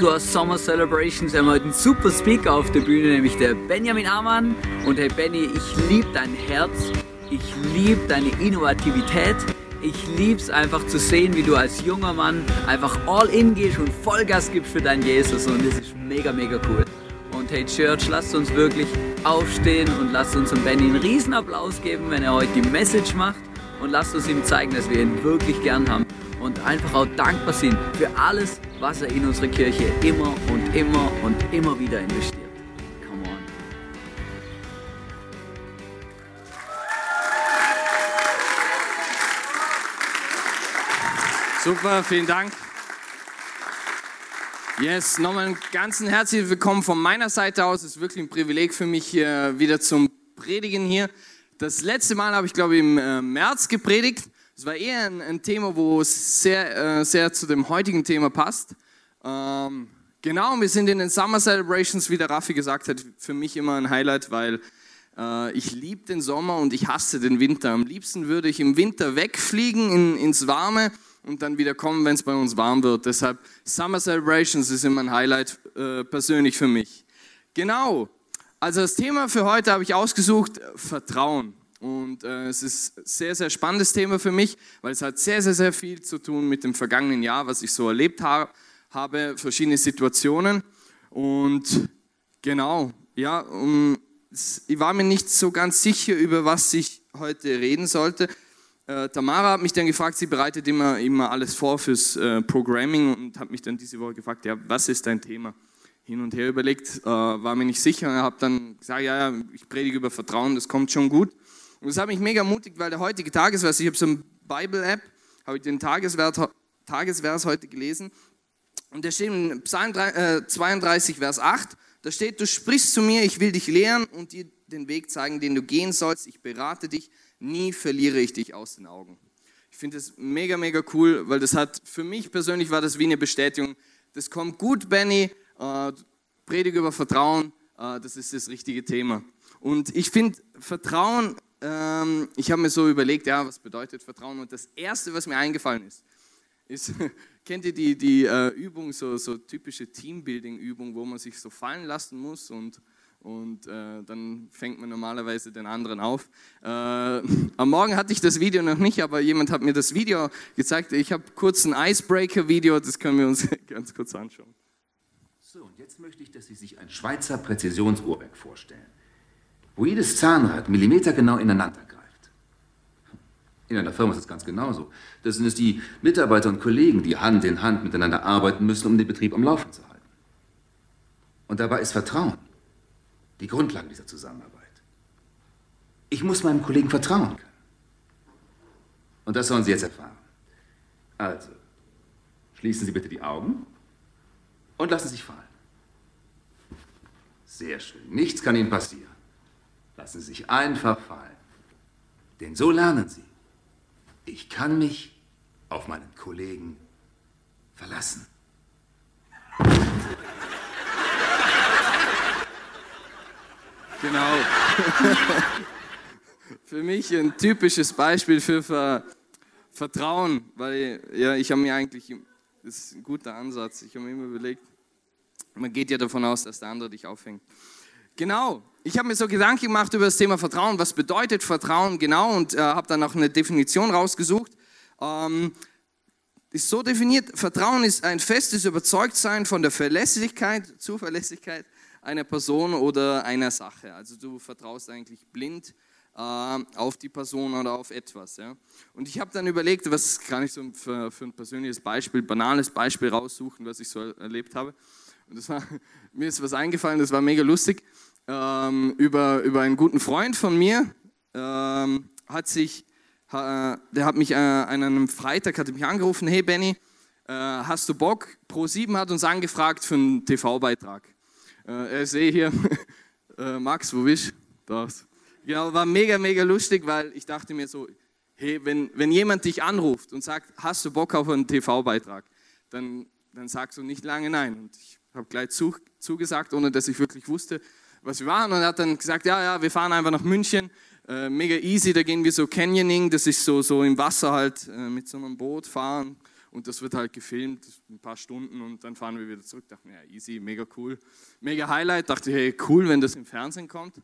To our summer celebrations. Wir haben heute einen super Speaker auf der Bühne, nämlich der Benjamin Amann. Und hey Benny, ich liebe dein Herz, ich liebe deine Innovativität. Ich liebe es einfach zu sehen, wie du als junger Mann einfach all in gehst und Vollgas gibst für deinen Jesus. Und das ist mega, mega cool. Und hey Church, lasst uns wirklich aufstehen und lasst uns dem Benny einen riesen Applaus geben, wenn er heute die Message macht. Und lasst uns ihm zeigen, dass wir ihn wirklich gern haben und einfach auch dankbar sind für alles, was er in unsere Kirche immer und immer und immer wieder investiert. Come on. Super, vielen Dank. Yes, nochmal einen ganzen herzlichen Willkommen von meiner Seite aus. Es ist wirklich ein Privileg für mich, hier wieder zum Predigen hier. Das letzte Mal habe ich, glaube ich, im äh, März gepredigt. Es war eher ein, ein, Thema, wo es sehr, äh, sehr zu dem heutigen Thema passt. Ähm, genau, wir sind in den Summer Celebrations, wie der Raffi gesagt hat, für mich immer ein Highlight, weil äh, ich liebe den Sommer und ich hasse den Winter. Am liebsten würde ich im Winter wegfliegen in, ins Warme und dann wieder kommen, wenn es bei uns warm wird. Deshalb Summer Celebrations ist immer ein Highlight äh, persönlich für mich. Genau. Also das Thema für heute habe ich ausgesucht, Vertrauen. Und äh, es ist ein sehr, sehr spannendes Thema für mich, weil es hat sehr, sehr, sehr viel zu tun mit dem vergangenen Jahr, was ich so erlebt ha habe, verschiedene Situationen. Und genau, ja, um, ich war mir nicht so ganz sicher, über was ich heute reden sollte. Äh, Tamara hat mich dann gefragt, sie bereitet immer, immer alles vor fürs äh, Programming und hat mich dann diese Woche gefragt, ja, was ist dein Thema? Hin und her überlegt, äh, war mir nicht sicher und habe dann gesagt, ja, ja, ich predige über Vertrauen, das kommt schon gut. Und das hat mich mega mutig, weil der heutige Tagesvers, ich habe so eine Bible-App, habe ich den Tagesvers, Tagesvers heute gelesen. Und der steht in Psalm 32, Vers 8. Da steht, du sprichst zu mir, ich will dich lehren und dir den Weg zeigen, den du gehen sollst. Ich berate dich, nie verliere ich dich aus den Augen. Ich finde das mega, mega cool, weil das hat, für mich persönlich war das wie eine Bestätigung. Das kommt gut, Benny, äh, predige über Vertrauen, äh, das ist das richtige Thema. Und ich finde, Vertrauen ähm, ich habe mir so überlegt, ja, was bedeutet Vertrauen? Und das Erste, was mir eingefallen ist, ist, kennt ihr die, die äh, Übung, so, so typische Teambuilding-Übung, wo man sich so fallen lassen muss und, und äh, dann fängt man normalerweise den anderen auf. Äh, am Morgen hatte ich das Video noch nicht, aber jemand hat mir das Video gezeigt. Ich habe kurz ein Icebreaker-Video, das können wir uns ganz kurz anschauen. So, und jetzt möchte ich, dass Sie sich ein Schweizer Präzisionsuhrwerk vorstellen wo jedes Zahnrad millimetergenau ineinander greift. In einer Firma ist das ganz genauso. Das sind es die Mitarbeiter und Kollegen, die Hand in Hand miteinander arbeiten müssen, um den Betrieb am Laufen zu halten. Und dabei ist Vertrauen die Grundlage dieser Zusammenarbeit. Ich muss meinem Kollegen vertrauen können. Und das sollen Sie jetzt erfahren. Also, schließen Sie bitte die Augen und lassen Sie sich fallen. Sehr schön. Nichts kann Ihnen passieren. Lassen Sie sich einfach fallen. Denn so lernen Sie. Ich kann mich auf meinen Kollegen verlassen. Genau. für mich ein typisches Beispiel für Ver Vertrauen, weil ja, ich habe mir eigentlich, das ist ein guter Ansatz, ich habe mir immer überlegt, man geht ja davon aus, dass der andere dich auffängt. Genau, ich habe mir so Gedanken gemacht über das Thema Vertrauen. Was bedeutet Vertrauen genau? Und äh, habe dann auch eine Definition rausgesucht. Ähm, ist so definiert, Vertrauen ist ein festes Überzeugtsein von der Verlässlichkeit, Zuverlässigkeit einer Person oder einer Sache. Also du vertraust eigentlich blind äh, auf die Person oder auf etwas. Ja. Und ich habe dann überlegt, was kann ich so für, für, ein persönliches Beispiel, banales Beispiel raussuchen, was ich so erlebt habe. War, mir ist was eingefallen, das war mega lustig. Ähm, über, über einen guten Freund von mir ähm, hat sich der hat mich äh, an einem Freitag hat mich angerufen, hey Benny, äh, hast du Bock? Pro7 hat uns angefragt für einen TV-Beitrag. Äh, er sehe hier, Max, wo bist du? Genau, war mega, mega lustig, weil ich dachte mir so, hey, wenn, wenn jemand dich anruft und sagt, hast du Bock auf einen TV-Beitrag, dann, dann sagst du nicht lange nein. Und ich habe gleich zu, zugesagt, ohne dass ich wirklich wusste, was wir waren. Und er hat dann gesagt, ja, ja, wir fahren einfach nach München äh, mega easy, da gehen wir so Canyoning, das ist so, so im Wasser halt äh, mit so einem Boot fahren und das wird halt gefilmt, ein paar Stunden und dann fahren wir wieder zurück. Dachte mir, ja, easy, mega cool, mega Highlight. Dachte, hey, cool, wenn das im Fernsehen kommt. Äh,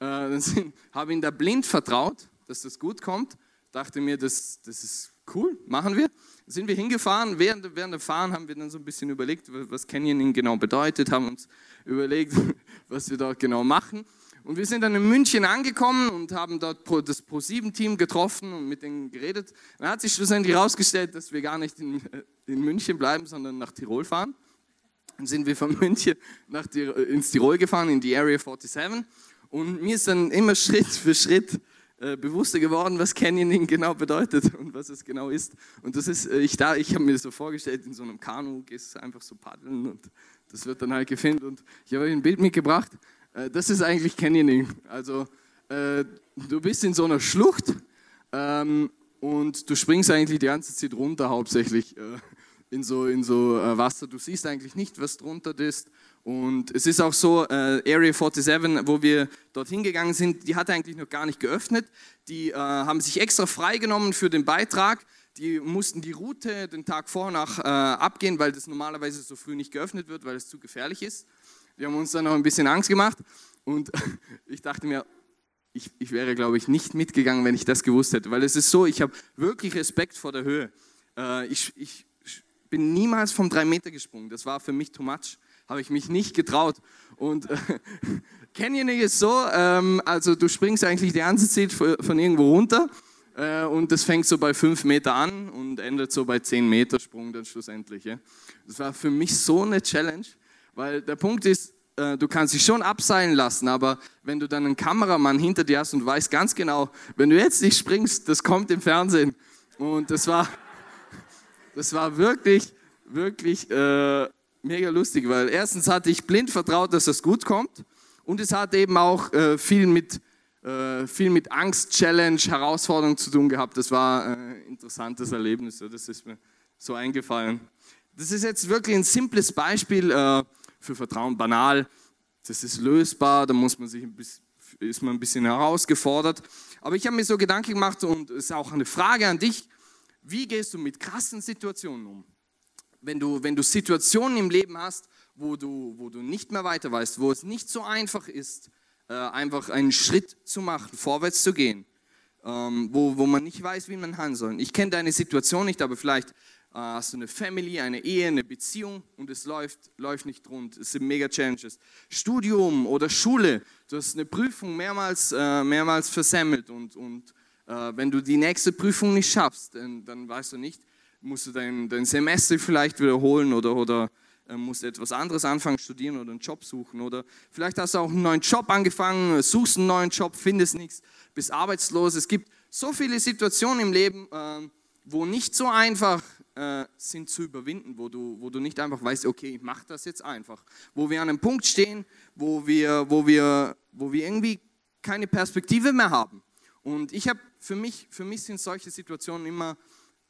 dann habe ihn da blind vertraut, dass das gut kommt. Dachte mir, das, das ist cool, machen wir. Sind wir hingefahren, während, während dem Fahren haben wir dann so ein bisschen überlegt, was Canyoning genau bedeutet, haben uns überlegt, was wir dort genau machen. Und wir sind dann in München angekommen und haben dort das Pro7-Team getroffen und mit denen geredet. Dann hat sich schlussendlich herausgestellt, dass wir gar nicht in, in, München bleiben, sondern nach Tirol fahren. Dann sind wir von München nach Tirol, ins Tirol gefahren, in die Area 47. Und mir ist dann immer Schritt für Schritt äh, bewusster geworden, was Canyoning genau bedeutet und was es genau ist. Und das ist, äh, ich, ich habe mir das so vorgestellt, in so einem Kanu gehst du einfach so paddeln und das wird dann halt gefilmt. Und ich habe euch ein Bild mitgebracht. Äh, das ist eigentlich Canyoning. Also äh, du bist in so einer Schlucht ähm, und du springst eigentlich die ganze Zeit runter hauptsächlich in so, in so Wasser. Du siehst eigentlich nicht, was drunter ist. Und es ist auch so, äh, Area 47, wo wir dorthin gegangen sind, die hat eigentlich noch gar nicht geöffnet. Die äh, haben sich extra freigenommen für den Beitrag. Die mussten die Route den Tag vorher nach abgehen, weil das normalerweise so früh nicht geöffnet wird, weil es zu gefährlich ist. Die haben uns dann noch ein bisschen Angst gemacht und ich dachte mir, ich, ich wäre, glaube ich, nicht mitgegangen, wenn ich das gewusst hätte, weil es ist so, ich habe wirklich Respekt vor der Höhe. Äh, ich, ich bin niemals vom 3 Meter gesprungen, das war für mich too much, habe ich mich nicht getraut. Und äh, Canyoning ist so, ähm, also du springst eigentlich die ganze Zeit von irgendwo runter äh, und das fängt so bei 5 Meter an und endet so bei 10 Meter Sprung dann schlussendlich. Ja. Das war für mich so eine Challenge. Weil der Punkt ist, äh, du kannst dich schon abseilen lassen, aber wenn du dann einen Kameramann hinter dir hast und weißt ganz genau, wenn du jetzt nicht springst, das kommt im Fernsehen. Und das war, das war wirklich, wirklich äh, mega lustig, weil erstens hatte ich blind vertraut, dass das gut kommt und es hat eben auch äh, viel mit äh, viel mit Angst, Challenge, Herausforderung zu tun gehabt. Das war ein äh, interessantes Erlebnis. Das ist mir so eingefallen. Das ist jetzt wirklich ein simples Beispiel äh, für Vertrauen, banal. Das ist lösbar, da muss man sich ein bisschen, ist man ein bisschen herausgefordert. Aber ich habe mir so Gedanken gemacht und es ist auch eine Frage an dich. Wie gehst du mit krassen Situationen um? Wenn du, wenn du Situationen im Leben hast, wo du, wo du nicht mehr weiter weißt, wo es nicht so einfach ist, äh, einfach einen Schritt zu machen, vorwärts zu gehen, ähm, wo, wo man nicht weiß, wie man handeln soll. Ich kenne deine Situation nicht, aber vielleicht äh, hast du eine Family, eine Ehe, eine Beziehung und es läuft, läuft nicht rund. Es sind mega Challenges. Studium oder Schule, du hast eine Prüfung mehrmals, äh, mehrmals versemmelt und, und äh, wenn du die nächste Prüfung nicht schaffst, dann, dann weißt du nicht, musst du dein, dein Semester vielleicht wiederholen oder, oder äh, musst etwas anderes anfangen, studieren oder einen Job suchen. Oder vielleicht hast du auch einen neuen Job angefangen, suchst einen neuen Job, findest nichts, bist arbeitslos. Es gibt so viele Situationen im Leben, äh, wo nicht so einfach äh, sind zu überwinden, wo du, wo du nicht einfach weißt, okay, ich mache das jetzt einfach. Wo wir an einem Punkt stehen, wo wir, wo wir, wo wir irgendwie keine Perspektive mehr haben. Und ich habe für mich, für mich sind solche Situationen immer,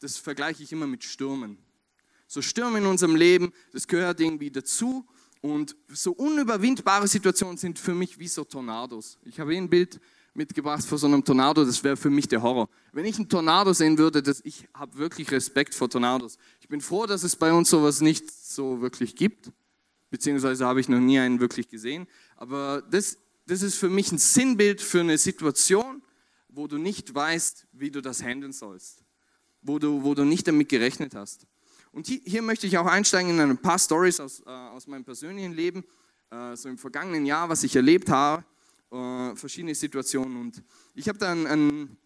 das vergleiche ich immer mit Stürmen. So Stürme in unserem Leben, das gehört irgendwie dazu. Und so unüberwindbare Situationen sind für mich wie so Tornados. Ich habe ein Bild mitgebracht vor so einem Tornado, das wäre für mich der Horror. Wenn ich einen Tornado sehen würde, das, ich habe wirklich Respekt vor Tornados. Ich bin froh, dass es bei uns sowas nicht so wirklich gibt, beziehungsweise habe ich noch nie einen wirklich gesehen. Aber das, das ist für mich ein Sinnbild für eine Situation, wo du nicht weißt, wie du das handeln sollst. Wo du, wo du nicht damit gerechnet hast. Und hier, möchte ich auch einsteigen in ein paar Stories aus, äh, aus meinem persönlichen Leben, äh, so im vergangenen Jahr, was ich erlebt habe, äh, verschiedene Situationen. Und ich habe da ein, ein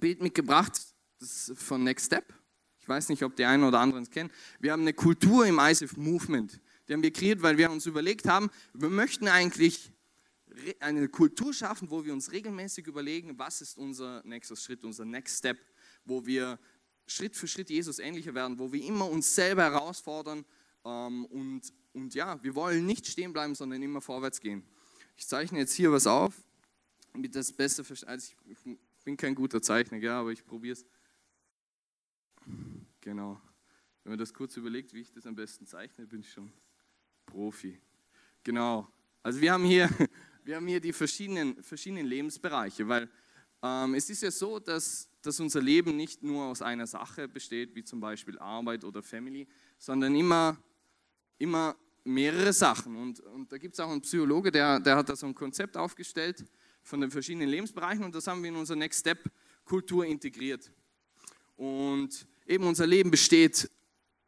Bild mitgebracht, das von Next Step. Ich weiß nicht, ob die einen oder anderen es kennen. Wir haben eine Kultur im ISF Movement. Die haben wir kreiert, weil wir uns überlegt haben, wir möchten eigentlich eine Kultur schaffen, wo wir uns regelmäßig überlegen, was ist unser nächster Schritt, unser Next Step, wo wir Schritt für Schritt Jesus ähnlicher werden, wo wir immer uns selber herausfordern ähm, und, und ja, wir wollen nicht stehen bleiben, sondern immer vorwärts gehen. Ich zeichne jetzt hier was auf, damit das besser versteht. Also ich bin kein guter Zeichner, ja, aber ich probiere es. Genau. Wenn man das kurz überlegt, wie ich das am besten zeichne, bin ich schon Profi. Genau. Also wir haben hier, wir haben hier die verschiedenen, verschiedenen Lebensbereiche, weil es ist ja so, dass, dass unser Leben nicht nur aus einer Sache besteht, wie zum Beispiel Arbeit oder Family, sondern immer, immer mehrere Sachen. Und, und da gibt es auch einen Psychologe, der, der hat da so ein Konzept aufgestellt von den verschiedenen Lebensbereichen und das haben wir in unsere Next Step Kultur integriert. Und eben unser Leben besteht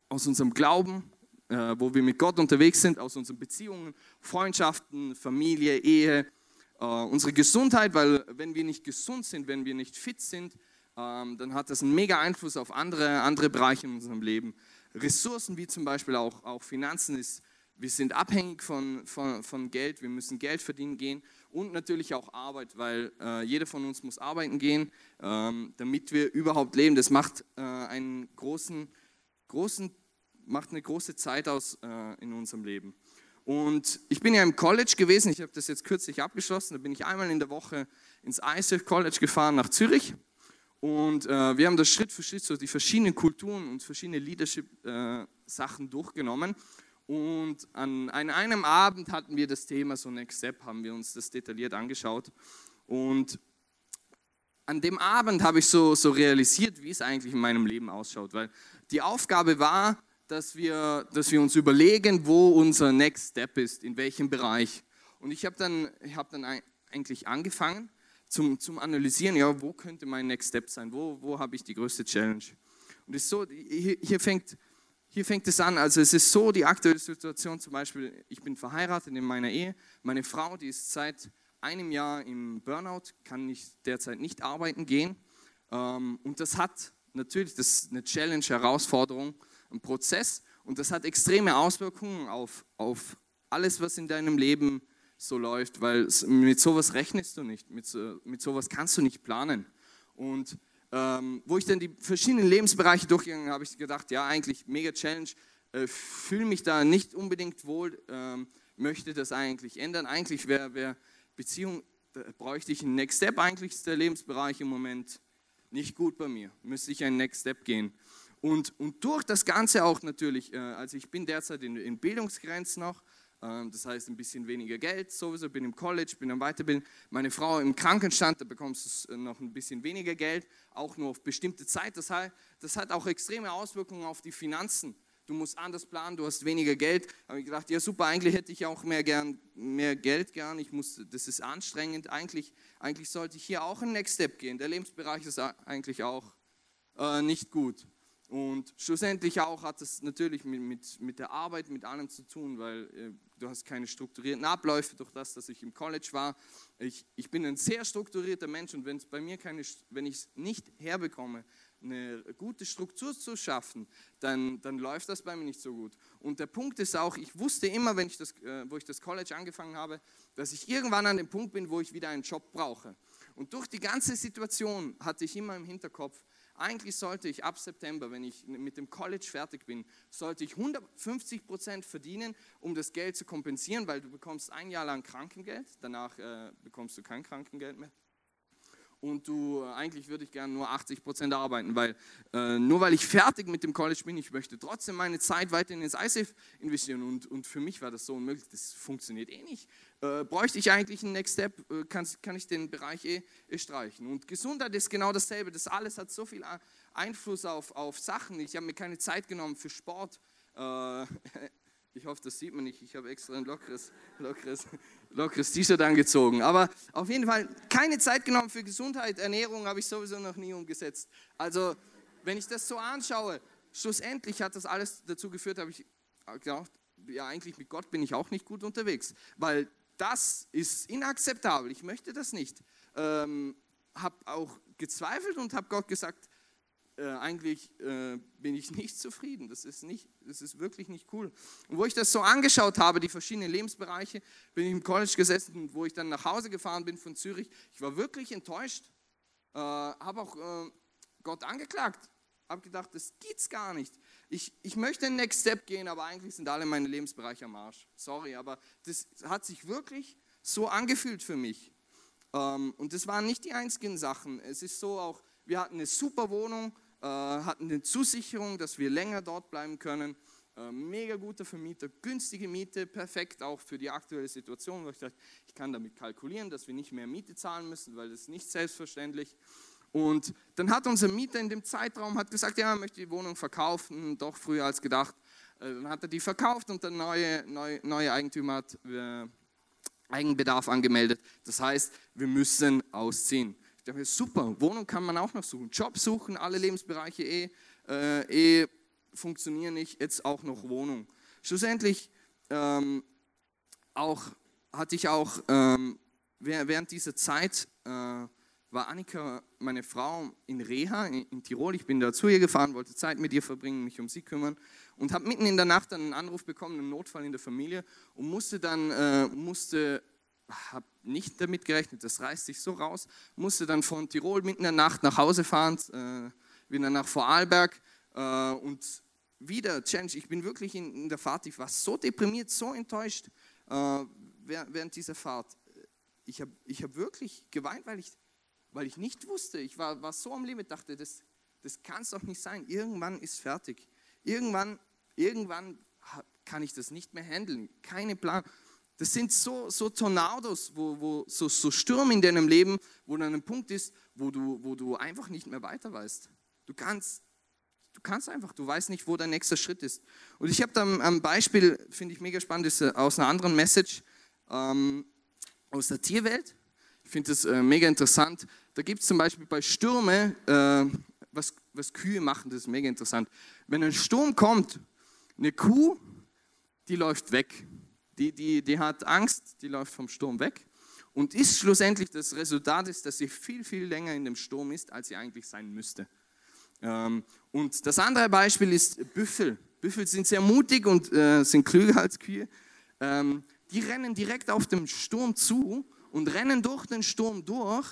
aus unserem Glauben, äh, wo wir mit Gott unterwegs sind, aus unseren Beziehungen, Freundschaften, Familie, Ehe, unsere Gesundheit, weil wenn wir nicht gesund sind, wenn wir nicht fit sind, ähm, dann hat das einen mega Einfluss auf andere, andere Bereiche in unserem Leben. Ressourcen wie zum Beispiel auch, auch Finanzen ist, wir sind abhängig von, von, von Geld, wir müssen Geld verdienen gehen und natürlich auch Arbeit, weil äh, jeder von uns muss arbeiten gehen, ähm, damit wir überhaupt leben. Das macht äh, einen großen, großen, macht eine große Zeit aus äh, in unserem Leben. Und ich bin ja im College gewesen, ich habe das jetzt kürzlich abgeschlossen, da bin ich einmal in der Woche ins ISF College gefahren nach Zürich. Und äh, wir haben das Schritt für Schritt so die verschiedenen Kulturen und verschiedene Leadership-Sachen äh, durchgenommen. Und an, an einem Abend hatten wir das Thema, so Next Step, haben wir uns das detailliert angeschaut. Und an dem Abend habe ich so, so realisiert, wie es eigentlich in meinem Leben ausschaut. Weil die Aufgabe war, dass wir, dass wir uns überlegen, wo unser Next Step ist, in welchem Bereich. Und ich habe dann, hab dann eigentlich angefangen zum, zum Analysieren, ja, wo könnte mein Next Step sein, wo, wo habe ich die größte Challenge. Und es ist so, hier, hier, fängt, hier fängt es an, also es ist so die aktuelle Situation, zum Beispiel, ich bin verheiratet in meiner Ehe, meine Frau, die ist seit einem Jahr im Burnout, kann nicht, derzeit nicht arbeiten gehen. Ähm, und das hat natürlich, das ist eine Challenge, Herausforderung, ein Prozess und das hat extreme Auswirkungen auf, auf alles, was in deinem Leben so läuft, weil mit sowas rechnest du nicht, mit, so, mit sowas kannst du nicht planen. Und ähm, wo ich dann die verschiedenen Lebensbereiche durchgegangen habe, habe ich gedacht, ja, eigentlich mega Challenge, äh, fühle mich da nicht unbedingt wohl, ähm, möchte das eigentlich ändern. Eigentlich wäre wär Beziehung, bräuchte ich einen Next Step, eigentlich ist der Lebensbereich im Moment nicht gut bei mir, müsste ich einen Next Step gehen. Und, und durch das Ganze auch natürlich, äh, also ich bin derzeit in, in Bildungsgrenzen noch, äh, das heißt ein bisschen weniger Geld sowieso, bin im College, bin am Weiterbilden. Meine Frau im Krankenstand, da bekommst du äh, noch ein bisschen weniger Geld, auch nur auf bestimmte Zeit. Das, heißt, das hat auch extreme Auswirkungen auf die Finanzen. Du musst anders planen, du hast weniger Geld. Habe ich gedacht, ja super, eigentlich hätte ich auch mehr, gern, mehr Geld gern. Ich muss, das ist anstrengend. Eigentlich, eigentlich sollte ich hier auch einen Next Step gehen. Der Lebensbereich ist eigentlich auch äh, nicht gut. Und schlussendlich auch hat es natürlich mit, mit, mit der Arbeit, mit allem zu tun, weil äh, du hast keine strukturierten Abläufe durch das, dass ich im College war. Ich, ich bin ein sehr strukturierter Mensch und wenn bei mir keine, wenn ich es nicht herbekomme, eine gute Struktur zu schaffen, dann, dann läuft das bei mir nicht so gut. Und der Punkt ist auch, ich wusste immer, wenn ich das, äh, wo ich das College angefangen habe, dass ich irgendwann an dem Punkt bin, wo ich wieder einen Job brauche. Und durch die ganze Situation hatte ich immer im Hinterkopf, eigentlich sollte ich ab September, wenn ich mit dem College fertig bin, sollte ich 150 Prozent verdienen, um das Geld zu kompensieren, weil du bekommst ein Jahr lang Krankengeld, danach äh, bekommst du kein Krankengeld mehr und du, äh, eigentlich würde ich gerne nur 80 Prozent arbeiten, weil äh, nur weil ich fertig mit dem College bin, ich möchte trotzdem meine Zeit weiterhin ins ISAF investieren und, und für mich war das so unmöglich, das funktioniert eh nicht. Äh, bräuchte ich eigentlich einen Next Step, äh, kann, kann ich den Bereich eh, eh, streichen. Und Gesundheit ist genau dasselbe, das alles hat so viel Einfluss auf, auf Sachen, ich habe mir keine Zeit genommen für Sport, äh, Ich hoffe, das sieht man nicht. Ich habe extra ein lockeres, lockeres, lockeres T-Shirt angezogen. Aber auf jeden Fall keine Zeit genommen für Gesundheit, Ernährung habe ich sowieso noch nie umgesetzt. Also wenn ich das so anschaue, schlussendlich hat das alles dazu geführt, habe ich gedacht, ja, eigentlich mit Gott bin ich auch nicht gut unterwegs, weil das ist inakzeptabel. Ich möchte das nicht. Ähm, habe auch gezweifelt und habe Gott gesagt, äh, eigentlich äh, bin ich nicht zufrieden. Das ist, nicht, das ist wirklich nicht cool. Und wo ich das so angeschaut habe, die verschiedenen Lebensbereiche, bin ich im College gesessen und wo ich dann nach Hause gefahren bin von Zürich, ich war wirklich enttäuscht. Äh, habe auch äh, Gott angeklagt. Habe gedacht, das geht's gar nicht. Ich, ich möchte den Next Step gehen, aber eigentlich sind alle meine Lebensbereiche am Arsch. Sorry, aber das hat sich wirklich so angefühlt für mich. Ähm, und das waren nicht die einzigen Sachen. Es ist so auch, wir hatten eine super Wohnung, hatten eine Zusicherung, dass wir länger dort bleiben können. Äh, mega guter Vermieter, günstige Miete, perfekt auch für die aktuelle Situation, ich dachte, ich kann damit kalkulieren, dass wir nicht mehr Miete zahlen müssen, weil das ist nicht selbstverständlich. Und dann hat unser Mieter in dem Zeitraum hat gesagt, ja, er möchte die Wohnung verkaufen, doch früher als gedacht. Äh, dann hat er die verkauft und der neue, neue, neue Eigentümer hat äh, Eigenbedarf angemeldet. Das heißt, wir müssen ausziehen. Ich dachte, super, Wohnung kann man auch noch suchen. Job suchen, alle Lebensbereiche eh, äh, eh funktionieren nicht, jetzt auch noch Wohnung. Schlussendlich ähm, auch, hatte ich auch ähm, während dieser Zeit, äh, war Annika, meine Frau, in Reha in, in, Tirol. Ich bin da zu ihr gefahren, wollte Zeit mit ihr verbringen, mich um sie kümmern und habe mitten in der Nacht dann einen Anruf bekommen, einen Notfall in der Familie und musste dann, äh, musste habe nicht damit gerechnet, das reißt sich so raus, musste dann von Tirol mitten in der Nacht nach Hause fahren, äh, wieder nach Vorarlberg äh, und wieder Challenge, ich bin wirklich in, in, der Fahrt, ich war so deprimiert, so enttäuscht äh, während dieser Fahrt. Ich habe ich hab wirklich geweint, weil ich, weil ich nicht wusste, ich war, war so am Limit, dachte, das, das kann es doch nicht sein, irgendwann ist fertig. Irgendwann, irgendwann kann ich das nicht mehr handeln, keine Plan. Das sind so, so Tornados, wo, wo, so, so Stürme in deinem Leben, wo dann ein Punkt ist, wo du, wo du einfach nicht mehr weiter weißt. Du kannst, du kannst einfach, du weißt nicht, wo dein nächster Schritt ist. Und ich habe da ein Beispiel, finde ich mega spannend, ist äh, aus einer anderen Message, ähm, aus der Tierwelt. Ich finde das äh, mega interessant. Da gibt es zum Beispiel bei Stürmen, äh, was, was Kühe machen, das ist mega interessant. Wenn ein Sturm kommt, eine Kuh, die läuft weg. Die, die, die hat Angst, die läuft vom Sturm weg und ist schlussendlich das Resultat ist, dass sie viel, viel länger in dem Sturm ist, als sie eigentlich sein müsste. Ähm, und das andere Beispiel ist Büffel. Büffel sind sehr mutig und äh, sind klüger als Kühe. Ähm, die rennen direkt auf den Sturm zu und rennen durch den Sturm durch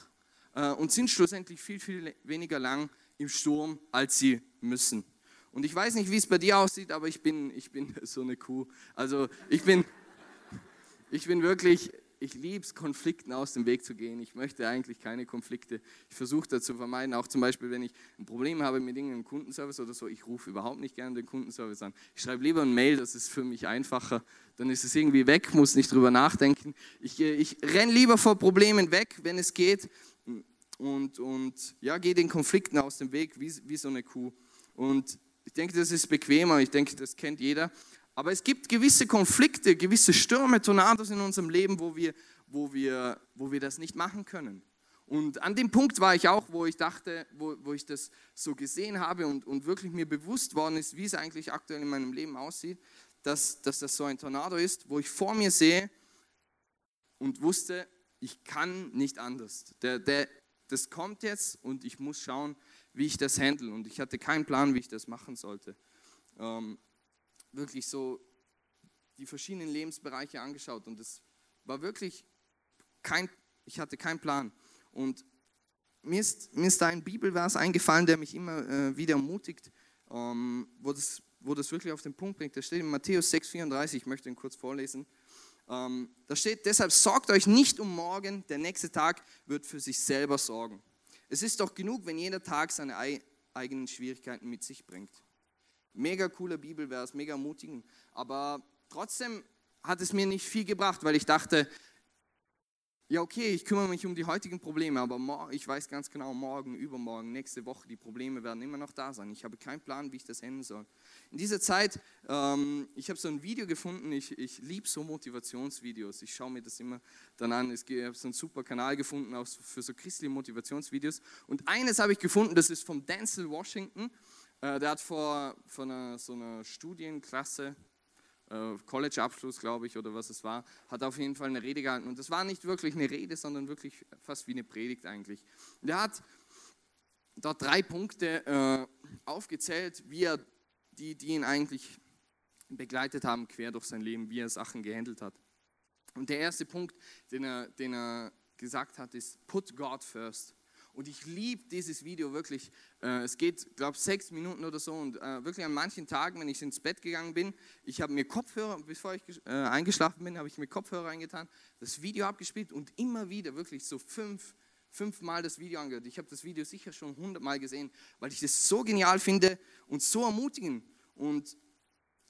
äh, und sind schlussendlich viel, viel weniger lang im Sturm, als sie müssen. Und ich weiß nicht, wie es bei dir aussieht, aber ich bin, ich bin so eine Kuh. Also ich bin, ich bin wirklich, ich liebe es, Konflikten aus dem Weg zu gehen. Ich möchte eigentlich keine Konflikte. Ich versuche da zu vermeiden, auch zum Beispiel, wenn ich ein Problem habe mit irgendeinem Kundenservice oder so, ich rufe überhaupt nicht gerne den Kundenservice an. Ich schreibe lieber ein Mail, das ist für mich einfacher. Dann ist es irgendwie weg, muss nicht drüber nachdenken. Ich, ich renne lieber vor Problemen weg, wenn es geht. Und, und ja, gehe den Konflikten aus dem Weg, wie, wie so eine Kuh. Und ich denke, das ist bequemer. Ich denke, das kennt jeder. Aber es gibt gewisse Konflikte, gewisse Stürme, Tornados in unserem Leben, wo wir, wo wir, wo wir das nicht machen können. Und an dem Punkt war ich auch, wo ich dachte, wo, wo ich das so gesehen habe und, und wirklich mir bewusst worden ist, wie es eigentlich aktuell in meinem Leben aussieht, dass, dass das so ein Tornado ist, wo ich vor mir sehe und wusste, ich kann nicht anders. Der, der, das kommt jetzt und ich muss schauen, wie ich das handle. Und ich hatte keinen Plan, wie ich das machen sollte. Ähm, wirklich so die verschiedenen Lebensbereiche angeschaut und es war wirklich kein, ich hatte keinen Plan. Und mir ist, mir ist da ein Bibelvers eingefallen, der mich immer äh, wieder ermutigt, ähm, wo, das, wo das wirklich auf den Punkt bringt. Da steht in Matthäus 6,34, ich möchte ihn kurz vorlesen. Ähm, da steht, deshalb sorgt euch nicht um morgen, der nächste Tag wird für sich selber sorgen. Es ist doch genug, wenn jeder Tag seine eigenen Schwierigkeiten mit sich bringt. Mega cooler Bibelvers, mega ermutigend. Aber trotzdem hat es mir nicht viel gebracht, weil ich dachte, ja, okay, ich kümmere mich um die heutigen Probleme, aber ich weiß ganz genau, morgen, übermorgen, nächste Woche, die Probleme werden immer noch da sein. Ich habe keinen Plan, wie ich das enden soll. In dieser Zeit, ähm, ich habe so ein Video gefunden, ich, ich liebe so Motivationsvideos. Ich schaue mir das immer dann an. Ich habe so einen super Kanal gefunden auch für so christliche Motivationsvideos. Und eines habe ich gefunden, das ist vom Denzel Washington. Äh, der hat vor, vor einer, so einer Studienklasse, äh, College-Abschluss, glaube ich, oder was es war, hat auf jeden Fall eine Rede gehalten. Und das war nicht wirklich eine Rede, sondern wirklich fast wie eine Predigt eigentlich. Und er hat dort drei Punkte äh, aufgezählt, wie er die, die ihn eigentlich begleitet haben, quer durch sein Leben, wie er Sachen gehandelt hat. Und der erste Punkt, den er, den er gesagt hat, ist, put God first. Und ich liebe dieses Video wirklich. Äh, es geht, glaube ich, sechs Minuten oder so. Und äh, wirklich an manchen Tagen, wenn ich ins Bett gegangen bin, ich habe mir Kopfhörer, bevor ich äh, eingeschlafen bin, habe ich mir Kopfhörer eingetan, das Video abgespielt und immer wieder wirklich so fünf, fünfmal das Video angehört. Ich habe das Video sicher schon hundertmal gesehen, weil ich das so genial finde und so ermutigend. Und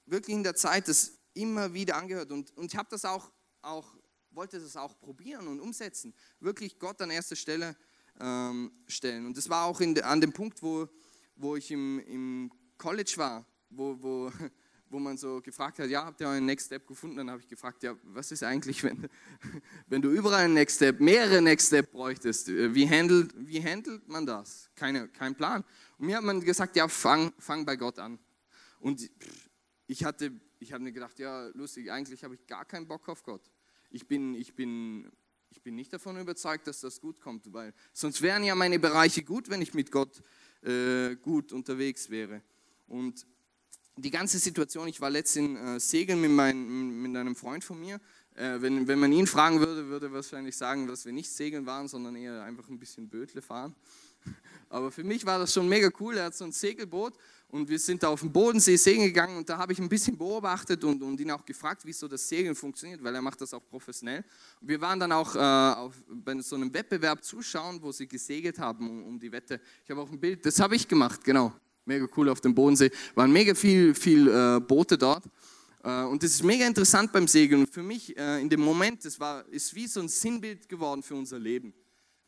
wirklich in der Zeit das immer wieder angehört. Und, und ich habe das auch, auch, wollte das auch probieren und umsetzen. Wirklich Gott an erster Stelle ähm, stellen. Und das war auch in, an dem Punkt, wo, wo ich im, im College war, wo, wo, wo man so gefragt hat, ja, habt ihr einen Next Step gefunden? Dann habe ich gefragt, ja, was ist eigentlich, wenn, wenn du überall einen Next Step, mehrere Next Step bräuchtest? Wie handelt, wie handelt man das? Keine, kein Plan. Und mir hat man gesagt, ja, fang, fang bei Gott an. Und ich hatte, ich habe mir gedacht, ja, lustig, eigentlich habe ich gar keinen Bock auf Gott. Ich bin, ich bin ich bin nicht davon überzeugt, dass das gut kommt, weil sonst wären ja meine Bereiche gut, wenn ich mit Gott äh, gut unterwegs wäre. Und die ganze Situation, ich war letztens äh, segeln mit, mein, mit einem Freund von mir. Äh, wenn, wenn man ihn fragen würde, würde er wahrscheinlich sagen, dass wir nicht segeln waren, sondern eher einfach ein bisschen Bötle fahren. Aber für mich war das schon mega cool. Er hat so ein Segelboot und wir sind da auf dem Bodensee segeln gegangen und da habe ich ein bisschen beobachtet und, und ihn auch gefragt, wie so das Segeln funktioniert, weil er macht das auch professionell. Und wir waren dann auch äh, auf, bei so einem Wettbewerb zuschauen, wo sie gesegelt haben um, um die Wette. Ich habe auch ein Bild, das habe ich gemacht, genau. Mega cool auf dem Bodensee. Waren mega viel, viel äh, Boote dort. Äh, und das ist mega interessant beim Segeln. Und für mich äh, in dem Moment, das war, ist wie so ein Sinnbild geworden für unser Leben.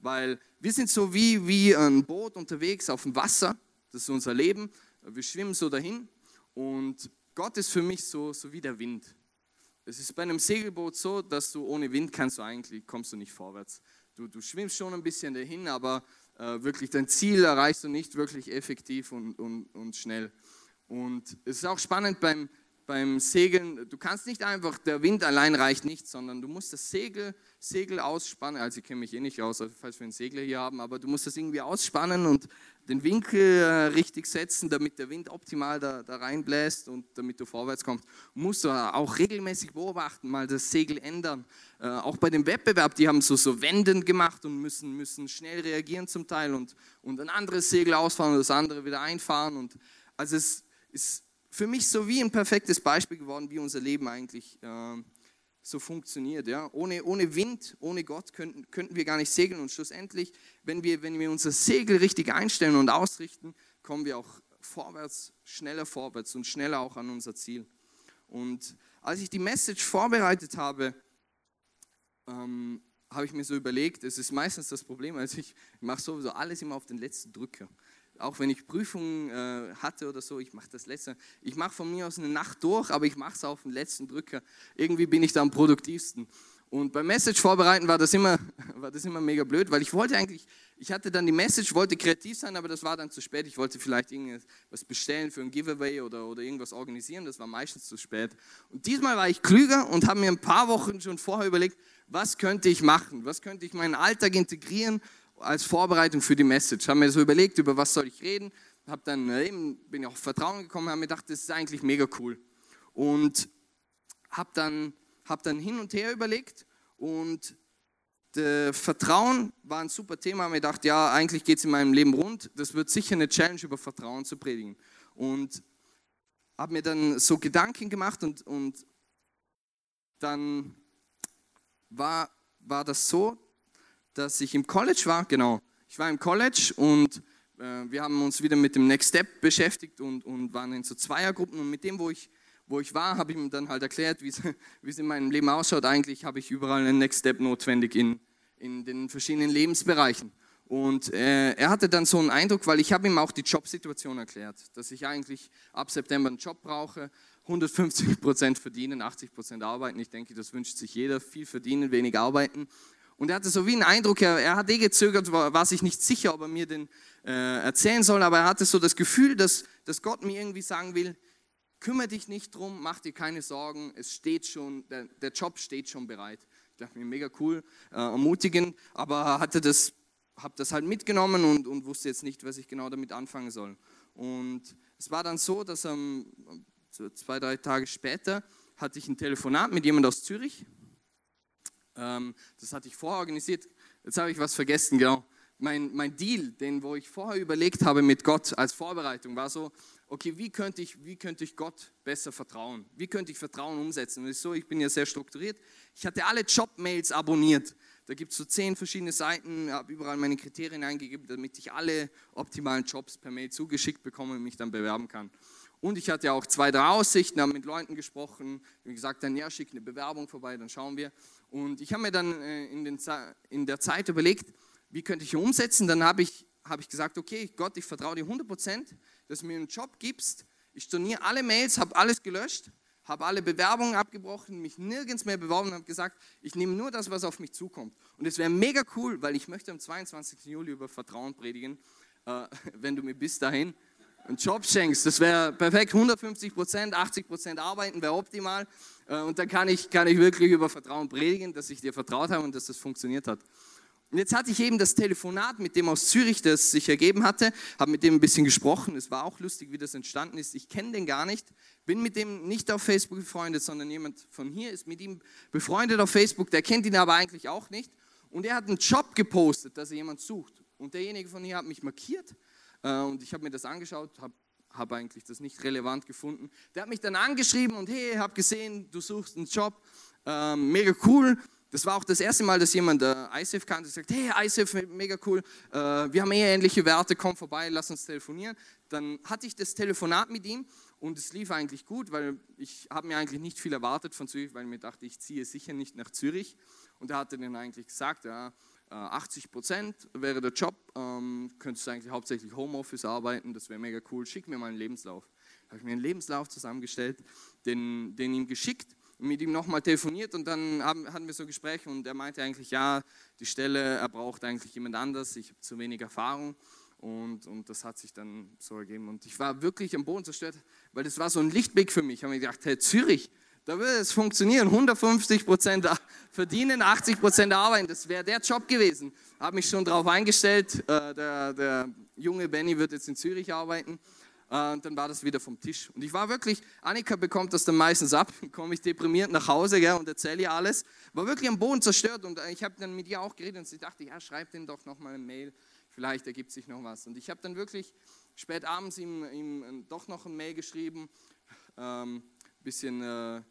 Weil wir sind so wie, wie ein Boot unterwegs auf dem Wasser. Das ist unser Leben wir schwimmen so dahin und Gott ist für mich so, so wie der Wind. Es ist bei einem Segelboot so, dass du ohne Wind kannst du eigentlich, kommst du nicht vorwärts. Du, du schwimmst schon ein bisschen dahin, aber äh, wirklich dein Ziel erreichst du nicht wirklich effektiv und, und, und schnell. Und es ist auch spannend beim, beim Segeln, du kannst nicht einfach, der Wind allein reicht nicht, sondern du musst das Segel, Segel ausspannen. Also ich kenne mich eh nicht aus, also falls wir einen Segler hier haben, aber du musst das irgendwie ausspannen und den Winkel äh, richtig setzen, damit der Wind optimal da, da reinbläst und damit du vorwärts kommst. Musst du auch regelmäßig beobachten, mal das Segel ändern. Äh, auch bei dem Wettbewerb, die haben so, so Wenden gemacht und müssen, müssen schnell reagieren zum Teil und, und ein anderes Segel ausfahren und das andere wieder einfahren. Und also es ist für mich so wie ein perfektes Beispiel geworden, wie unser Leben eigentlich äh, so funktioniert. Ja? Ohne, ohne Wind, ohne Gott könnten, könnten wir gar nicht segeln. Und schlussendlich, wenn wir, wenn wir unser Segel richtig einstellen und ausrichten, kommen wir auch vorwärts, schneller vorwärts und schneller auch an unser Ziel. Und als ich die Message vorbereitet habe, ähm, habe ich mir so überlegt, es ist meistens das Problem, also ich mache sowieso alles immer auf den letzten Drücker auch wenn ich Prüfungen äh, hatte oder so, ich mache das letzte. Ich mache von mir aus eine Nacht durch, aber ich mache es auf den letzten Drücker. Irgendwie bin ich da am produktivsten. Und beim Message vorbereiten war das immer, war das immer mega blöd, weil ich wollte eigentlich, ich hatte dann die Message, wollte kreativ sein, aber das war dann zu spät. Ich wollte vielleicht irgendwas bestellen für ein Giveaway oder, oder irgendwas organisieren, das war meistens zu spät. Und diesmal war ich klüger und habe mir ein paar Wochen schon vorher überlegt, was könnte ich machen, was könnte ich in meinen Alltag integrieren, als Vorbereitung für die Message. Habe mir so überlegt, über was soll ich reden. Hab dann äh, eben, bin ich auf Vertrauen gekommen, habe mir gedacht, das ist eigentlich mega cool. Und habe dann, hab dann hin und her überlegt und Vertrauen war ein super Thema. Mir gedacht, ja, eigentlich geht es in meinem Leben rund. Das wird sicher eine Challenge, über Vertrauen zu predigen. Und habe mir dann so Gedanken gemacht und, und dann war, war das so, dass ich im College war, genau. Ich war im College und äh, wir haben uns wieder mit dem Next Step beschäftigt und, und waren in so Zweiergruppen und mit dem, wo ich, wo ich war, habe ich ihm dann halt erklärt, wie es in meinem Leben ausschaut. Eigentlich habe ich überall einen Next Step notwendig in, in den verschiedenen Lebensbereichen. Und äh, er hatte dann so einen Eindruck, weil ich habe ihm auch die Jobsituation erklärt, dass ich eigentlich ab September einen Job brauche, 150 Prozent verdienen, 80 Prozent arbeiten. Ich denke, das wünscht sich jeder, viel verdienen, wenig arbeiten. Und er hatte so wie einen Eindruck, er, er hat eh gezögert, war, war sich nicht sicher, ob er mir den äh, erzählen soll, aber er hatte so das Gefühl, dass, dass Gott mir irgendwie sagen will, kümmere dich nicht drum, mach dir keine Sorgen, es steht schon, der, der Job steht schon bereit. Ich dachte mir, mega cool, äh, ermutigend, aber hatte das, habe das halt mitgenommen und, und wusste jetzt nicht, was ich genau damit anfangen soll. Und es war dann so, dass ähm, so zwei, drei Tage später hatte ich ein Telefonat mit jemand aus Zürich. Ähm, das hatte ich vorher organisiert. Jetzt habe ich was vergessen, genau. Mein, mein Deal, den wo ich vorher überlegt habe mit Gott als Vorbereitung, war so, okay, wie könnte ich, wie könnte ich Gott besser vertrauen? Wie könnte ich Vertrauen umsetzen? Und ist so, ich bin ja sehr strukturiert. Ich hatte alle Jobmails abonniert. Da gibt es so zehn verschiedene Seiten, habe überall meine Kriterien eingegeben, damit ich alle optimalen Jobs per Mail zugeschickt bekomme und mich dann bewerben kann. Und ich hatte auch zwei, drei Aussichten, habe mit Leuten gesprochen, wie gesagt, dann ja, schick eine Bewerbung vorbei, dann schauen wir. Und ich habe mir dann äh, in, den, in der Zeit überlegt, wie könnte ich umsetzen. Dann habe ich, habe ich gesagt, okay, Gott, ich vertraue dir 100 Prozent dass du mir einen Job gibst. Ich storniere alle Mails, habe alles gelöscht, habe alle Bewerbungen abgebrochen, mich nirgends mehr beworben und habe gesagt, ich nehme nur das, was auf mich zukommt. Und es wäre mega cool, weil ich möchte am 22. Juli über Vertrauen predigen, äh, wenn du mir bis dahin einen Job schenkst. Das wäre perfekt, 150 Prozent, 80 Prozent arbeiten wäre optimal. Äh, und dann kann ich, kann ich wirklich über Vertrauen predigen, dass ich dir vertraut habe und dass das funktioniert hat. Und jetzt hatte ich eben das Telefonat mit dem aus Zürich, das sich ergeben hatte, habe mit dem ein bisschen gesprochen. Es war auch lustig, wie das entstanden ist. Ich kenne den gar nicht, bin mit dem nicht auf Facebook befreundet, sondern jemand von hier ist mit ihm befreundet auf Facebook, der kennt ihn aber eigentlich auch nicht. Und er hat einen Job gepostet, dass er jemand sucht. Und derjenige von hier hat mich markiert und ich habe mir das angeschaut, habe habe eigentlich das nicht relevant gefunden. Der hat mich dann angeschrieben und hey, habe gesehen, du suchst einen Job, ähm, mega cool. Das war auch das erste Mal, dass jemand äh, ISIF kannte und sagt, hey ISIF, mega cool, äh, wir haben eh ähnliche Werte, komm vorbei, lass uns telefonieren. Dann hatte ich das Telefonat mit ihm und es lief eigentlich gut, weil ich habe mir eigentlich nicht viel erwartet von Zürich, weil ich mir dachte, ich ziehe sicher nicht nach Zürich. Und er hatte dann eigentlich gesagt, ja, 80 äh, Prozent wäre der Job, ähm, könntest du eigentlich hauptsächlich Homeoffice arbeiten, das wäre mega cool, schick mir mal einen Lebenslauf. Habe ich mir einen Lebenslauf zusammengestellt, den, den ihm geschickt mit ihm nochmal telefoniert und dann haben, hatten wir so Gespräche und er meinte eigentlich, ja, die Stelle, er braucht eigentlich jemand anders, ich habe zu wenig Erfahrung und, und das hat sich dann so ergeben. Und ich war wirklich am Boden zerstört, weil das war so ein Lichtblick für mich. Ich habe mir gedacht, hey, Zürich, da würde es funktionieren, 150 Prozent verdienen, 80 Prozent arbeiten, das wäre der Job gewesen. Habe mich schon darauf eingestellt, äh, der, der junge Benny wird jetzt in Zürich arbeiten äh, und dann war das wieder vom Tisch. Und ich war wirklich, Annika bekommt das dann meistens ab, komme ich deprimiert nach Hause gell, und erzähle ihr alles. War wirklich am Boden zerstört und ich habe dann mit ihr auch geredet und sie dachte, ja, schreib dem doch nochmal eine Mail, vielleicht ergibt sich noch was. Und ich habe dann wirklich spät abends ihm, ihm doch noch eine Mail geschrieben, ähm, bisschen äh,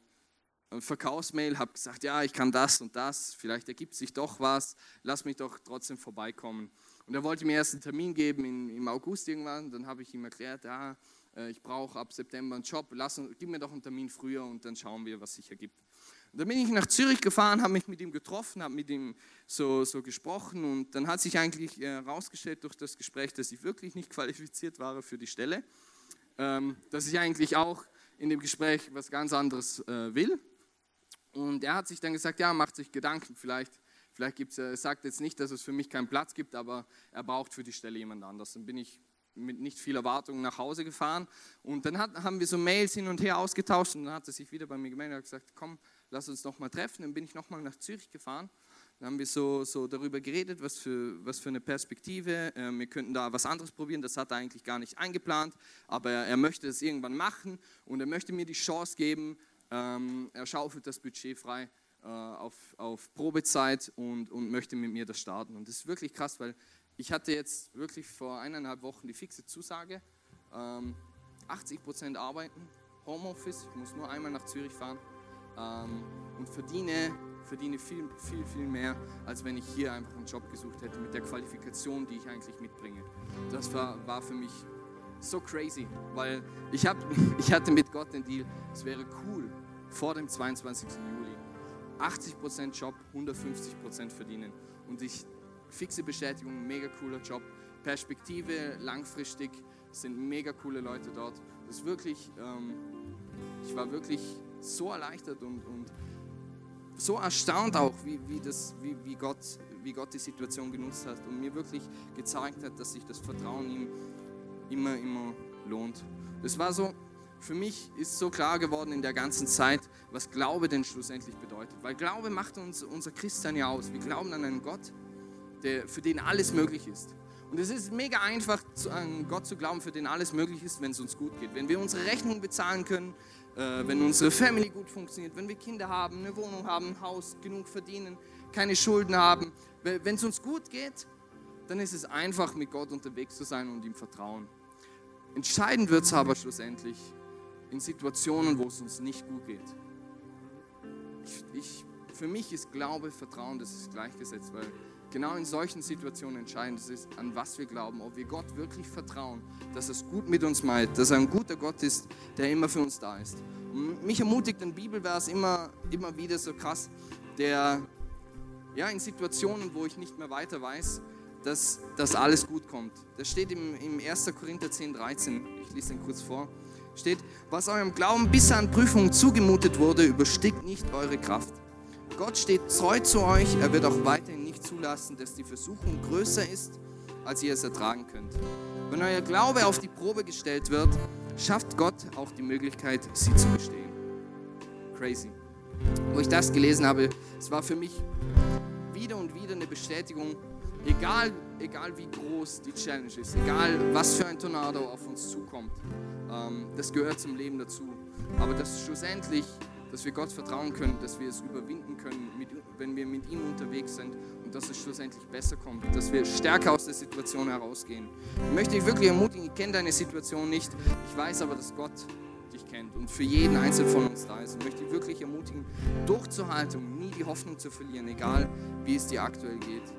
Verkaufsmail, habe gesagt, ja, ich kann das und das, vielleicht ergibt sich doch was, lass mich doch trotzdem vorbeikommen. Und er wollte mir erst einen Termin geben in, im August irgendwann. Dann habe ich ihm erklärt, ja, äh, ich brauche ab September einen Job, lass, gib mir doch einen Termin früher und dann schauen wir, was sich ergibt. Und dann bin ich nach Zürich gefahren, habe mich mit ihm getroffen, habe mit ihm so, so gesprochen und dann hat sich eigentlich herausgestellt äh, durch das Gespräch, dass ich wirklich nicht qualifiziert war für die Stelle, ähm, dass ich eigentlich auch in dem Gespräch was ganz anderes äh, will. Und er hat sich dann gesagt, ja, macht sich Gedanken, vielleicht Vielleicht gibt's, er sagt jetzt nicht, dass es für mich keinen Platz gibt, aber er braucht für die Stelle jemand anders. Dann bin ich mit nicht viel Erwartung nach Hause gefahren und dann hat, haben wir so Mails hin und her ausgetauscht und dann hat er sich wieder bei mir gemeldet und gesagt, komm, lass uns noch mal treffen. Dann bin ich noch mal nach Zürich gefahren. Dann haben wir so, so darüber geredet, was für, was für eine Perspektive. Ähm, wir könnten da was anderes probieren. Das hat er eigentlich gar nicht eingeplant, aber er, er möchte das irgendwann machen und er möchte mir die Chance geben. Ähm, er schaufelt das Budget frei äh, auf, auf Probezeit und, und möchte mit mir das starten. Und das ist wirklich krass, weil ich hatte jetzt wirklich vor eineinhalb Wochen die fixe Zusage, ähm, 80% arbeiten, Homeoffice, ich muss nur einmal nach Zürich fahren ähm, und verdiene, verdiene viel, viel, viel mehr, als wenn ich hier einfach einen Job gesucht hätte mit der Qualifikation, die ich eigentlich mitbringe. Das war, war für mich so crazy, weil ich, hab, ich hatte mit Gott den Deal, es wäre cool, vor dem 22. Juli 80% Job, 150% verdienen. und ich fixe Bestätigung, mega cooler Job, Perspektive langfristig, sind mega coole Leute dort. Das ist wirklich, ähm, ich war wirklich so erleichtert und, und so erstaunt auch, wie, wie, das, wie, wie, Gott, wie Gott die Situation genutzt hat und mir wirklich gezeigt hat, dass sich das Vertrauen ihm immer, immer lohnt. Das war so, für mich ist so klar geworden in der ganzen Zeit, was Glaube denn schlussendlich bedeutet. Weil Glaube macht uns unser Christsein ja aus. Wir glauben an einen Gott, der, für den alles möglich ist. Und es ist mega einfach, an Gott zu glauben, für den alles möglich ist, wenn es uns gut geht. Wenn wir unsere Rechnungen bezahlen können, äh, wenn unsere Family gut funktioniert, wenn wir Kinder haben, eine Wohnung haben, ein Haus, genug verdienen, keine Schulden haben. Wenn es uns gut geht, dann ist es einfach, mit Gott unterwegs zu sein und ihm vertrauen. Entscheidend wird es aber schlussendlich in Situationen, wo es uns nicht gut geht. Ich, ich, für mich ist Glaube, Vertrauen, das ist gleichgesetzt, weil genau in solchen Situationen entscheidend ist, an was wir glauben, ob wir Gott wirklich vertrauen, dass er es gut mit uns meint, dass er ein guter Gott ist, der immer für uns da ist. Und mich ermutigt ein Bibelvers immer, immer wieder so krass, der ja, in Situationen, wo ich nicht mehr weiter weiß, dass, dass alles gut kommt. Das steht im, im 1. Korinther 10, 13. Ich lese den kurz vor. Steht, was eurem Glauben bis an Prüfung zugemutet wurde, übersteigt nicht eure Kraft. Gott steht treu zu euch, er wird auch weiterhin nicht zulassen, dass die Versuchung größer ist, als ihr es ertragen könnt. Wenn euer Glaube auf die Probe gestellt wird, schafft Gott auch die Möglichkeit, sie zu bestehen. Crazy. Wo ich das gelesen habe, es war für mich wieder und wieder eine Bestätigung, egal, egal wie groß die Challenge ist, egal was für ein Tornado auf uns zukommt, das gehört zum Leben dazu. Aber dass schlussendlich dass wir Gott vertrauen können, dass wir es überwinden können, wenn wir mit ihm unterwegs sind und dass es schlussendlich besser kommt, dass wir stärker aus der Situation herausgehen. Ich möchte dich wirklich ermutigen, ich kenne deine Situation nicht, ich weiß aber, dass Gott dich kennt und für jeden Einzelnen von uns da ist. Ich möchte dich wirklich ermutigen, durchzuhalten, nie die Hoffnung zu verlieren, egal wie es dir aktuell geht.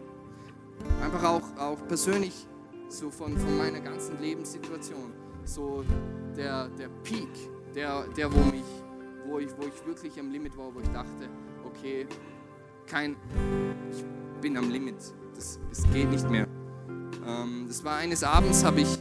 Einfach auch, auch persönlich so von, von meiner ganzen Lebenssituation, so der, der Peak, der, der wo mich wo ich, wo ich wirklich am Limit war, wo ich dachte, okay, kein, ich bin am Limit, das, es geht nicht mehr. Ähm, das war eines Abends, ich,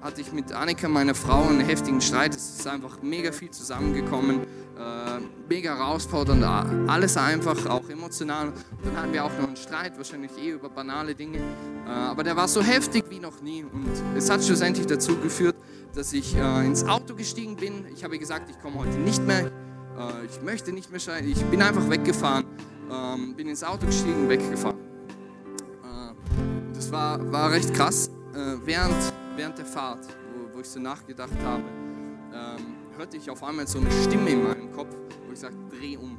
hatte ich mit Annika, meiner Frau, einen heftigen Streit. Es ist einfach mega viel zusammengekommen, äh, mega herausfordernd, alles einfach, auch emotional. Und dann hatten wir auch noch einen Streit, wahrscheinlich eh über banale Dinge. Äh, aber der war so heftig wie noch nie. Und es hat schlussendlich dazu geführt, dass ich äh, ins Auto gestiegen bin. Ich habe gesagt, ich komme heute nicht mehr. Äh, ich möchte nicht mehr scheiden. Ich bin einfach weggefahren. Ähm, bin ins Auto gestiegen weggefahren. Äh, das war, war recht krass. Äh, während, während der Fahrt, wo, wo ich so nachgedacht habe, ähm, hörte ich auf einmal so eine Stimme in meinem Kopf, wo ich sagte, dreh um.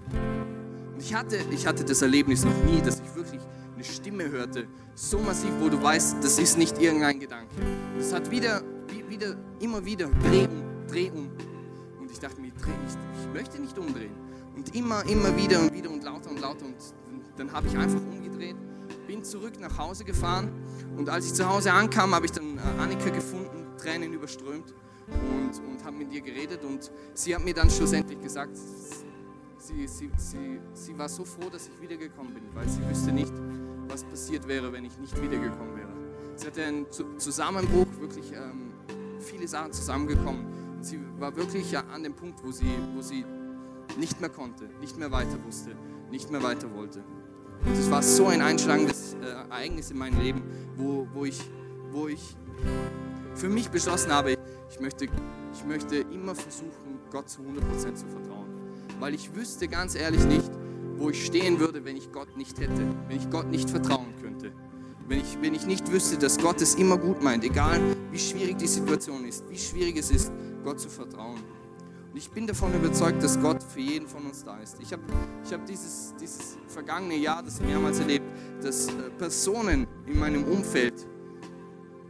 Und ich hatte, ich hatte das Erlebnis noch nie, dass ich wirklich eine Stimme hörte, so massiv, wo du weißt, das ist nicht irgendein Gedanke. Es hat wieder wieder, immer wieder, dreh um, dreh um. Und ich dachte mir, dreh nicht, ich möchte nicht umdrehen. Und immer, immer wieder und wieder und lauter und lauter. Und dann habe ich einfach umgedreht, bin zurück nach Hause gefahren. Und als ich zu Hause ankam, habe ich dann äh, Annika gefunden, Tränen überströmt und, und habe mit ihr geredet. Und sie hat mir dann schlussendlich gesagt, sie, sie, sie, sie war so froh, dass ich wiedergekommen bin, weil sie wüsste nicht, was passiert wäre, wenn ich nicht wiedergekommen wäre. Sie hatte einen Zusammenbruch, wirklich ähm, viele Sachen zusammengekommen. Sie war wirklich an dem Punkt, wo sie, wo sie nicht mehr konnte, nicht mehr weiter wusste, nicht mehr weiter wollte. Und es war so ein einschlagendes äh, Ereignis in meinem Leben, wo, wo, ich, wo ich für mich beschlossen habe, ich möchte, ich möchte immer versuchen, Gott zu 100% zu vertrauen. Weil ich wüsste ganz ehrlich nicht, wo ich stehen würde, wenn ich Gott nicht hätte, wenn ich Gott nicht vertrauen könnte. Wenn ich, wenn ich nicht wüsste, dass Gott es immer gut meint, egal wie schwierig die Situation ist, wie schwierig es ist, Gott zu vertrauen. Und ich bin davon überzeugt, dass Gott für jeden von uns da ist. Ich habe ich hab dieses, dieses vergangene Jahr das mehrmals erlebt, dass äh, Personen in meinem Umfeld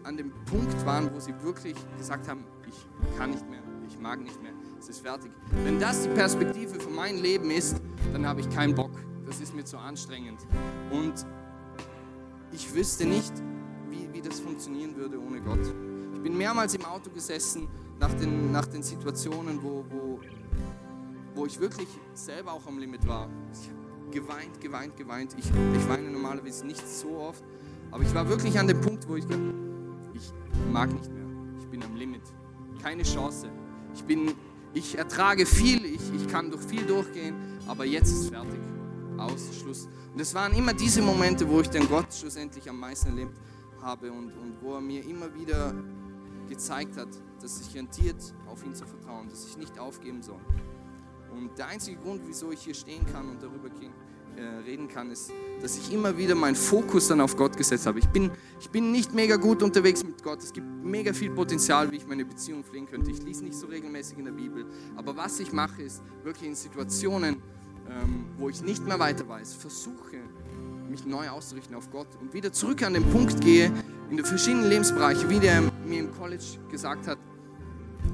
an dem Punkt waren, wo sie wirklich gesagt haben, ich kann nicht mehr, ich mag nicht mehr, es ist fertig. Wenn das die Perspektive für mein Leben ist, dann habe ich keinen Bock. Das ist mir zu anstrengend. Und ich wüsste nicht, wie, wie das funktionieren würde ohne Gott. Ich bin mehrmals im Auto gesessen nach den, nach den Situationen, wo, wo, wo ich wirklich selber auch am Limit war. Ich, geweint, geweint, geweint. Ich, ich weine normalerweise nicht so oft, aber ich war wirklich an dem Punkt, wo ich, ich mag nicht mehr. Ich bin am Limit. Keine Chance. Ich bin, ich ertrage viel, ich, ich kann durch viel durchgehen, aber jetzt ist fertig. Aus, Schluss. Und es waren immer diese Momente, wo ich den Gott schlussendlich am meisten erlebt habe und, und wo er mir immer wieder gezeigt hat, dass sich rentiert, auf ihn zu vertrauen, dass ich nicht aufgeben soll. Und der einzige Grund, wieso ich hier stehen kann und darüber äh, reden kann, ist, dass ich immer wieder meinen Fokus dann auf Gott gesetzt habe. Ich bin, ich bin nicht mega gut unterwegs mit Gott. Es gibt mega viel Potenzial, wie ich meine Beziehung pflegen könnte. Ich lese nicht so regelmäßig in der Bibel. Aber was ich mache, ist wirklich in Situationen, ähm, wo ich nicht mehr weiter weiß, versuche, mich neu auszurichten auf Gott und wieder zurück an den Punkt gehe, in den verschiedenen Lebensbereichen, wie der mir im College gesagt hat,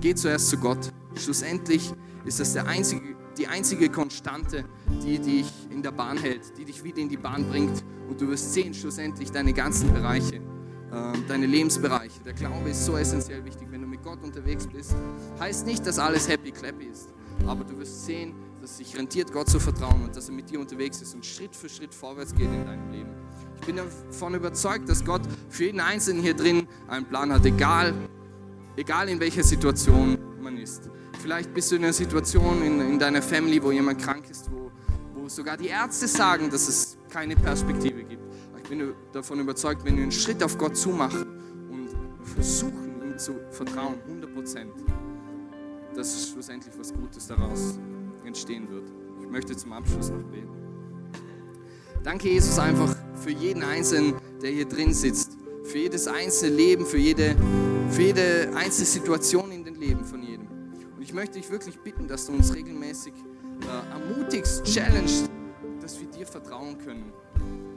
geh zuerst zu Gott. Schlussendlich ist das der einzige, die einzige Konstante, die dich in der Bahn hält, die dich wieder in die Bahn bringt und du wirst sehen, schlussendlich deine ganzen Bereiche, äh, deine Lebensbereiche. Der Glaube ist so essentiell wichtig, wenn du mit Gott unterwegs bist. Heißt nicht, dass alles happy clappy ist, aber du wirst sehen, dass es sich rentiert, Gott zu vertrauen und dass er mit dir unterwegs ist und Schritt für Schritt vorwärts geht in deinem Leben. Ich bin davon überzeugt, dass Gott für jeden Einzelnen hier drin einen Plan hat, egal, egal in welcher Situation man ist. Vielleicht bist du in einer Situation in, in deiner Family, wo jemand krank ist, wo, wo sogar die Ärzte sagen, dass es keine Perspektive gibt. Ich bin davon überzeugt, wenn wir einen Schritt auf Gott zumachen und versuchen, ihm zu vertrauen, 100 Prozent, dass schlussendlich was Gutes daraus entstehen wird. Ich möchte zum Abschluss noch beten. Danke, Jesus, einfach für jeden Einzelnen, der hier drin sitzt. Für jedes einzelne Leben, für jede, für jede einzelne Situation in den Leben von jedem. Und ich möchte dich wirklich bitten, dass du uns regelmäßig äh, ermutigst, challengest, dass wir dir vertrauen können.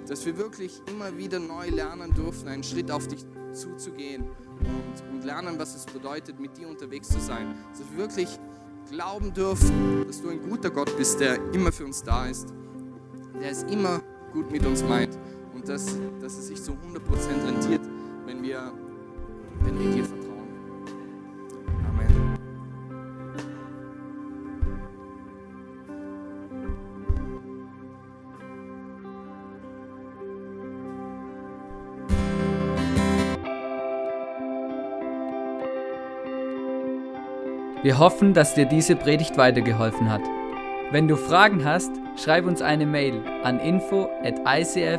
Dass wir wirklich immer wieder neu lernen dürfen, einen Schritt auf dich zuzugehen und, und lernen, was es bedeutet, mit dir unterwegs zu sein. Dass wir wirklich glauben dürfen, dass du ein guter Gott bist, der immer für uns da ist, der es immer gut mit uns meint und dass, dass es sich zu 100% rentiert, wenn wir, wenn wir dir vertrauen. Amen. Wir hoffen, dass dir diese Predigt weitergeholfen hat. Wenn du Fragen hast, schreib uns eine Mail an info at icf-vlbg.at.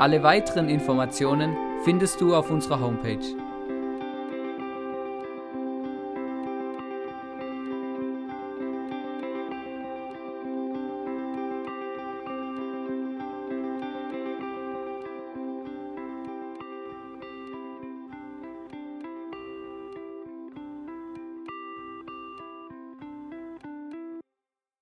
Alle weiteren Informationen findest du auf unserer Homepage.